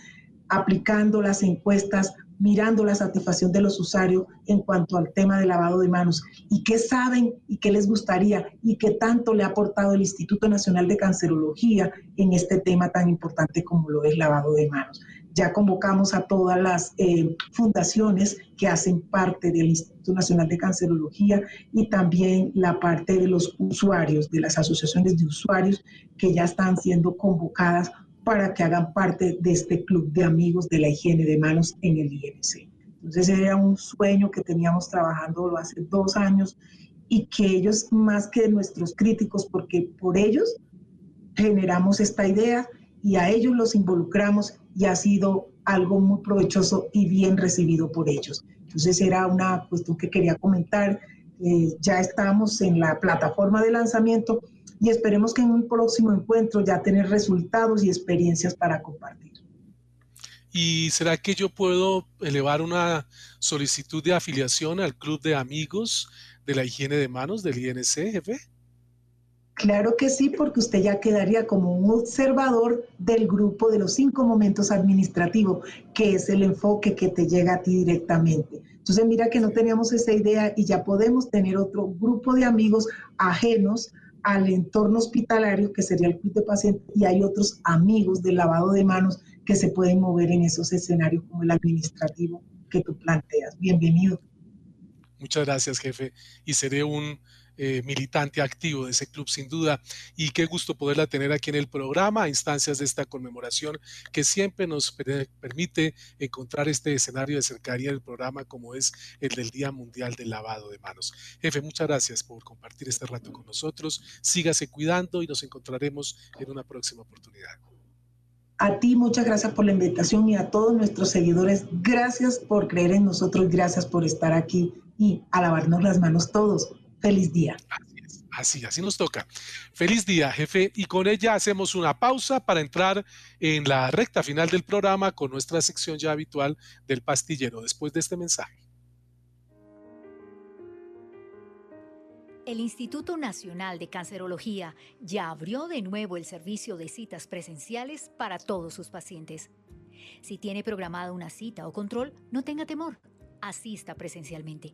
F: aplicando las encuestas, mirando la satisfacción de los usuarios en cuanto al tema del lavado de manos y qué saben y qué les gustaría y qué tanto le ha aportado el Instituto Nacional de Cancerología en este tema tan importante como lo es lavado de manos. Ya convocamos a todas las eh, fundaciones que hacen parte del Instituto Nacional de Cancerología y también la parte de los usuarios, de las asociaciones de usuarios que ya están siendo convocadas para que hagan parte de este club de amigos de la higiene de manos en el INC. Entonces era un sueño que teníamos trabajando hace dos años y que ellos, más que nuestros críticos, porque por ellos generamos esta idea y a ellos los involucramos y ha sido algo muy provechoso y bien recibido por ellos. Entonces era una cuestión que quería comentar. Eh, ya estamos en la plataforma de lanzamiento y esperemos que en un próximo encuentro ya tener resultados y experiencias para compartir.
B: ¿Y será que yo puedo elevar una solicitud de afiliación al Club de Amigos de la Higiene de Manos del INC, jefe?
F: Claro que sí, porque usted ya quedaría como un observador del grupo de los cinco momentos administrativos, que es el enfoque que te llega a ti directamente. Entonces, mira que no teníamos esa idea y ya podemos tener otro grupo de amigos ajenos al entorno hospitalario, que sería el club de pacientes, y hay otros amigos del lavado de manos que se pueden mover en esos escenarios como el administrativo que tú planteas. Bienvenido.
B: Muchas gracias, jefe. Y seré un eh, militante activo de ese club sin duda. Y qué gusto poderla tener aquí en el programa a instancias de esta conmemoración que siempre nos permite encontrar este escenario de cercanía del programa como es el del Día Mundial del Lavado de Manos. Jefe, muchas gracias por compartir este rato con nosotros. Sígase cuidando y nos encontraremos en una próxima oportunidad.
F: A ti muchas gracias por la invitación y a todos nuestros seguidores, gracias por creer en nosotros, gracias por estar aquí y a lavarnos las manos todos. Feliz día.
B: Así, así, nos toca. Feliz día, jefe. Y con ella hacemos una pausa para entrar en la recta final del programa con nuestra sección ya habitual del pastillero después de este mensaje.
G: El Instituto Nacional de Cancerología ya abrió de nuevo el servicio de citas presenciales para todos sus pacientes. Si tiene programada una cita o control, no tenga temor. Asista presencialmente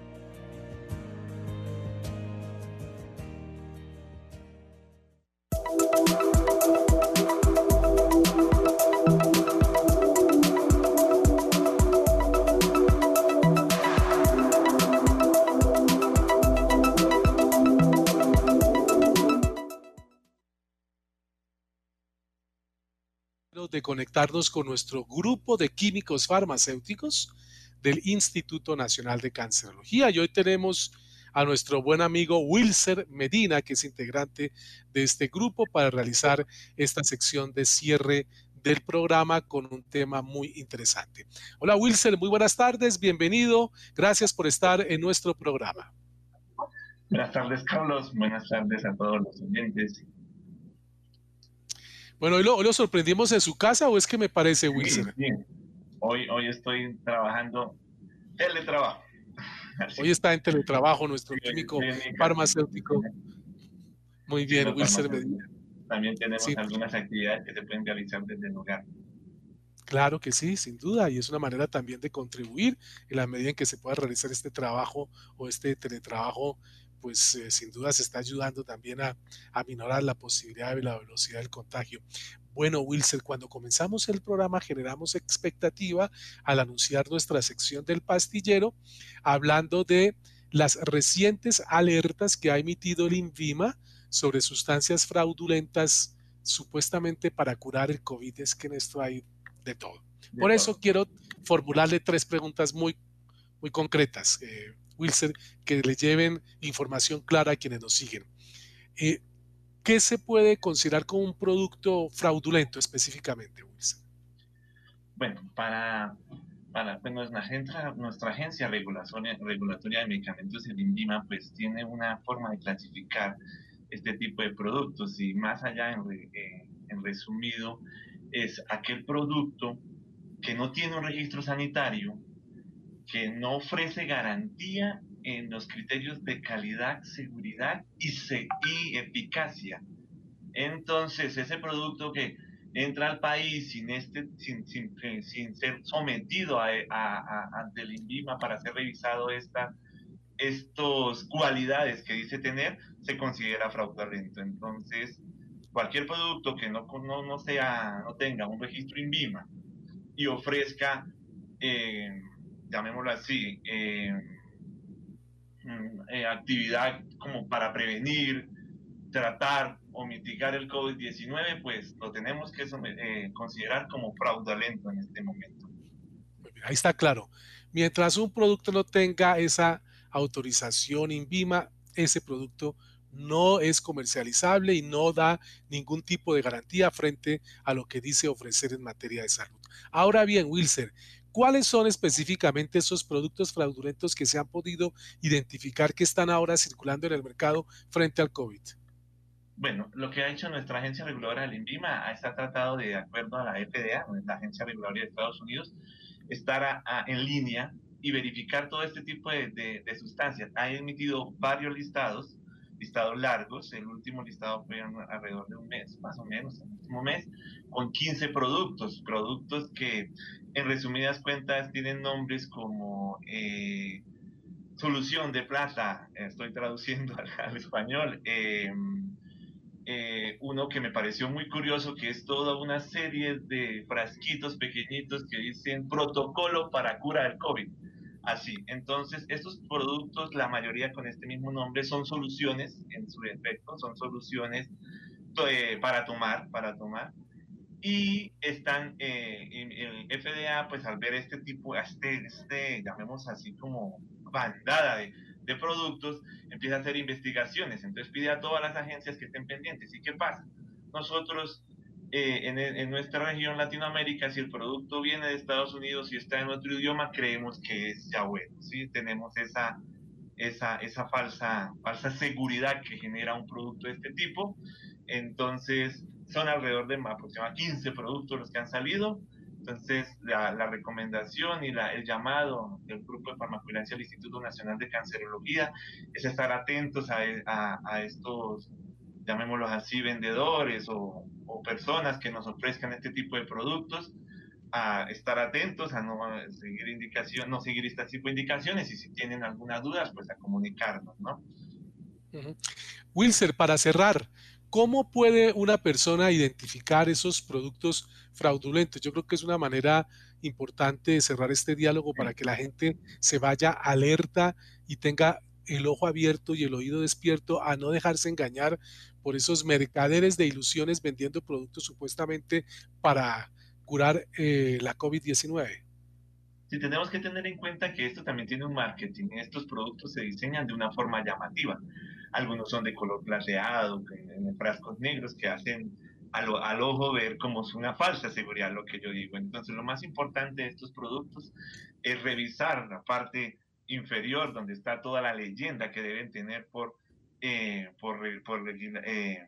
B: De conectarnos con nuestro grupo de químicos farmacéuticos del Instituto Nacional de Cancerología. Y hoy tenemos a nuestro buen amigo Wilser Medina, que es integrante de este grupo, para realizar esta sección de cierre del programa con un tema muy interesante. Hola Wilser, muy buenas tardes, bienvenido, gracias por estar en nuestro programa.
H: Buenas tardes Carlos, buenas tardes a todos los oyentes
B: Bueno, ¿hoy lo, sorprendimos en su casa o es que me parece, Wilson?
H: Hoy, hoy estoy trabajando teletrabajo. [laughs]
B: Hoy está en teletrabajo nuestro químico farmacéutico. Muy bien, Wilson
H: También tenemos algunas actividades que se pueden realizar desde el hogar.
B: Claro que sí, sin duda, y es una manera también de contribuir en la medida en que se pueda realizar este trabajo o este teletrabajo, pues eh, sin duda se está ayudando también a, a minorar la posibilidad de la velocidad del contagio. Bueno, Wilson, cuando comenzamos el programa generamos expectativa al anunciar nuestra sección del pastillero, hablando de las recientes alertas que ha emitido el INVIMA sobre sustancias fraudulentas supuestamente para curar el COVID. Es que en esto hay de todo. Por eso quiero formularle tres preguntas muy, muy concretas, eh, Wilson, que le lleven información clara a quienes nos siguen. Eh, ¿Qué se puede considerar como un producto fraudulento específicamente, Wilson?
H: Bueno, para, pues nuestra, agencia, regulatoria, de medicamentos, el INVIMA, pues tiene una forma de clasificar este tipo de productos y más allá en, en resumido, es aquel producto que no tiene un registro sanitario, que no ofrece garantía en los criterios de calidad, seguridad y, y eficacia. Entonces, ese producto que entra al país sin, este, sin, sin, sin ser sometido a, a, ante el INVIMA para ser revisado esta, estas cualidades que dice tener, se considera fraudulento. Entonces, cualquier producto que no, no, sea, no tenga un registro INVIMA y ofrezca, eh, llamémoslo así, eh, mm, eh, actividad como para prevenir, tratar o mitigar el COVID-19, pues lo tenemos que considerar como fraudulento en este momento.
B: Ahí está claro. Mientras un producto no tenga esa autorización INVIMA, ese producto no es comercializable y no da ningún tipo de garantía frente a lo que dice ofrecer en materia de salud. Ahora bien, Wilson, ¿cuáles son específicamente esos productos fraudulentos que se han podido identificar que están ahora circulando en el mercado frente al COVID?
H: Bueno, lo que ha hecho nuestra agencia reguladora del INVIMA está tratado de, acuerdo a la FDA, la agencia reguladora de Estados Unidos, estar en línea y verificar todo este tipo de, de sustancias. Ha emitido varios listados listados largos. El último listado fue alrededor de un mes, más o menos, el último mes, con 15 productos. Productos que, en resumidas cuentas, tienen nombres como eh, solución de plata, estoy traduciendo [laughs] al, español. Em, eh, uno que me pareció muy curioso, que es toda una serie de frasquitos pequeñitos que dicen protocolo para cura del COVID así. Entonces, estos productos, la mayoría con este mismo nombre, son soluciones, en su defecto, son soluciones eh, para tomar, para tomar. Y están, eh, el FDA, pues al ver este tipo, este, este llamemos así como bandada de, de productos, empieza a hacer investigaciones. Entonces pide a todas las agencias que estén pendientes. ¿Y qué pasa? Nosotros eh, en, nuestra región Latinoamérica, si el producto viene de Estados Unidos y está en otro idioma, creemos que es ya bueno, ¿sí? Tenemos esa, esa, esa falsa, falsa seguridad que genera un producto de este tipo. Entonces, son alrededor de aproximadamente 15 productos los que han salido. Entonces, la, la recomendación y la, el llamado del Grupo de Farmacovigilancia del Instituto Nacional de Cancerología es estar atentos a, a, a estos, llamémoslos así, vendedores o, o personas que nos ofrezcan este tipo de productos a estar atentos, a no seguir indicación, no seguir este tipo de indicaciones y si tienen algunas dudas, pues a comunicarnos, ¿no?
B: Wilser, para cerrar, ¿cómo puede una persona identificar esos productos fraudulentos? Yo creo que es una manera importante de cerrar este diálogo para que la gente se vaya alerta y tenga el ojo abierto y el oído despierto a no dejarse engañar por esos mercaderes de ilusiones vendiendo productos supuestamente para curar eh, la COVID-19.
H: Sí, tenemos que tener en cuenta que esto también tiene un marketing. Estos productos se diseñan de una forma llamativa. Algunos son de color plateado, en frascos negros que hacen al, ojo ver como es una falsa seguridad, lo que yo digo. Entonces, lo más importante de estos productos es revisar la parte inferior, donde está toda la leyenda que deben tener por, eh, por eh,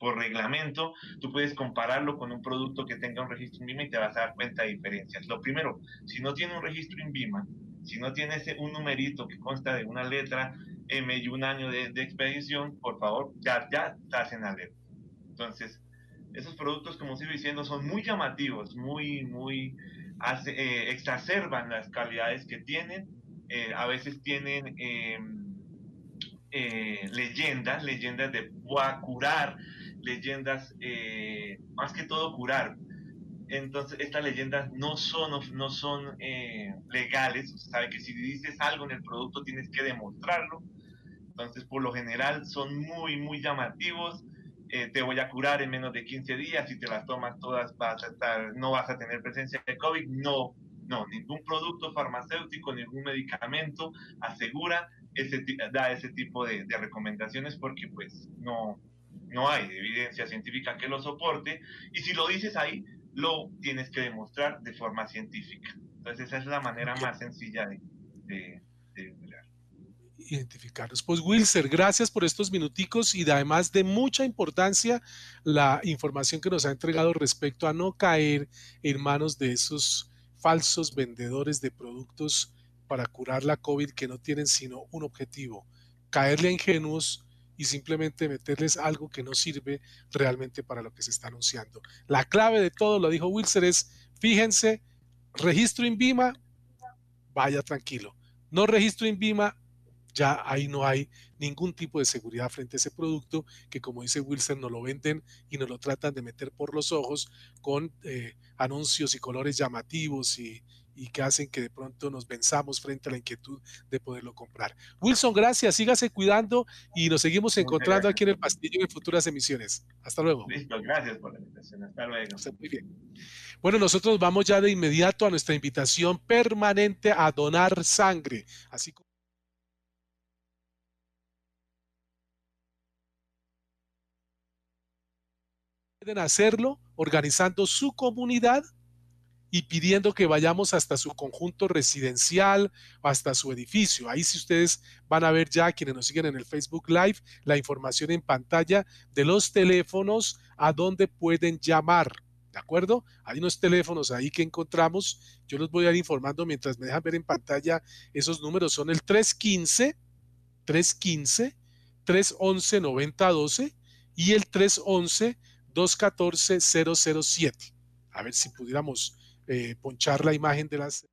H: por reglamento, tú puedes compararlo con un producto que tenga un registro INVIMA y te vas a dar cuenta de diferencias. Lo primero, si no tiene un registro INVIMA, si no tiene ese, un numerito que consta de una letra M y un año de, expedición, por favor, ya, ya estás en alerta. Entonces, esos productos, como sigo diciendo, son muy llamativos, muy, muy, eh, exacerban las calidades que tienen. Eh, a veces tienen em, eh, leyendas, leyendas de curar, leyendas, más que todo curar. Entonces, estas leyendas no son, no son legales. Usted sabe que si dices algo en el producto tienes que demostrarlo. Entonces, por lo general, son muy, muy llamativos eh, te voy a curar en menos de 15 días, si te las tomas todas vas a estar, no vas a tener presencia de COVID, no, no, ningún producto farmacéutico, ningún medicamento asegura ese, da ese tipo de, recomendaciones porque pues no, no hay evidencia científica que lo soporte y si lo dices ahí, lo tienes que demostrar de forma científica. Entonces esa es la manera más sencilla de, de, de
B: identificarlos. Pues Wilser, gracias por estos minuticos y además de mucha importancia la información que nos ha entregado respecto a no caer en manos de esos falsos vendedores de productos para curar la COVID que no tienen sino un objetivo, caerle a ingenuos y simplemente meterles algo que no sirve realmente para lo que se está anunciando. La clave de todo, lo dijo Wilser, es fíjense, registro INVIMA, vaya tranquilo. No registro INVIMA, ya ahí no hay ningún tipo de seguridad frente a ese producto que como dice Wilson nos lo venden y nos lo tratan de meter por los ojos con eh, anuncios y colores llamativos y, que hacen que de pronto nos venzamos frente a la inquietud de poderlo comprar. Wilson, gracias, sígase cuidando y nos seguimos encontrando aquí en el Pastillo en futuras emisiones. Hasta luego.
H: Listo, gracias por la invitación. Hasta luego.
B: muy bien. Bueno, nosotros vamos ya de inmediato a nuestra invitación permanente a donar sangre, así como pueden hacerlo organizando su comunidad y pidiendo que vayamos hasta su conjunto residencial, hasta su edificio. Ahí si ustedes van a ver ya, quienes nos siguen en el Facebook Live, la información en pantalla de los teléfonos a donde pueden llamar. ¿De acuerdo? Hay unos teléfonos ahí que encontramos. Yo los voy a ir informando mientras me dejan ver en pantalla esos números. Son el 315, 315, 311 9012 y el 311 214-007. A ver si pudiéramos eh, ponchar la imagen de las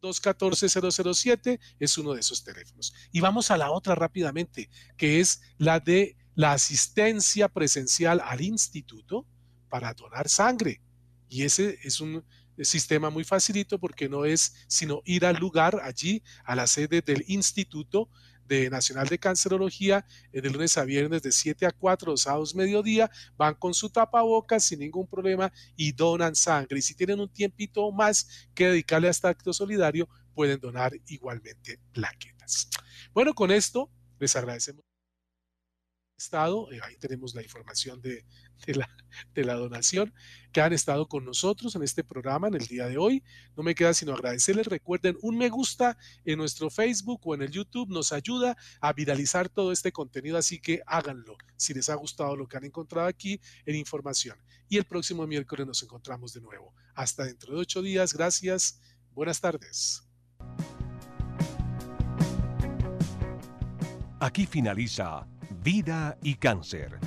B: 214-007 es uno de esos teléfonos. Y vamos a la otra rápidamente, que es la de la asistencia presencial al instituto para donar sangre. Y ese es un sistema muy facilito porque no es sino ir al lugar allí, a la sede del instituto, de Nacional de Cancerología eh, de lunes a viernes de 7 a 4, los sábados mediodía, van con su tapabocas sin ningún problema y donan sangre. Y si tienen un tiempito más que dedicarle a este acto solidario, pueden donar igualmente plaquetas. Bueno, con esto les agradecemos estado, eh, ahí tenemos la información de, la, de, la, donación, que han estado con nosotros en este programa en el día de hoy. No me queda sino agradecerles. Recuerden, un me gusta en nuestro Facebook o en el YouTube nos ayuda a viralizar todo este contenido, así que háganlo si les ha gustado lo que han encontrado aquí en información. Y el próximo miércoles nos encontramos de nuevo. Hasta dentro de ocho días. Gracias. Buenas tardes.
A: Aquí finaliza Vida y Cáncer